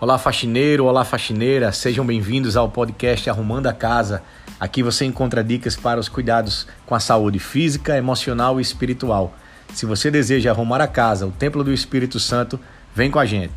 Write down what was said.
Olá, faxineiro, olá, faxineira, sejam bem-vindos ao podcast Arrumando a Casa. Aqui você encontra dicas para os cuidados com a saúde física, emocional e espiritual. Se você deseja arrumar a casa, o templo do Espírito Santo, vem com a gente.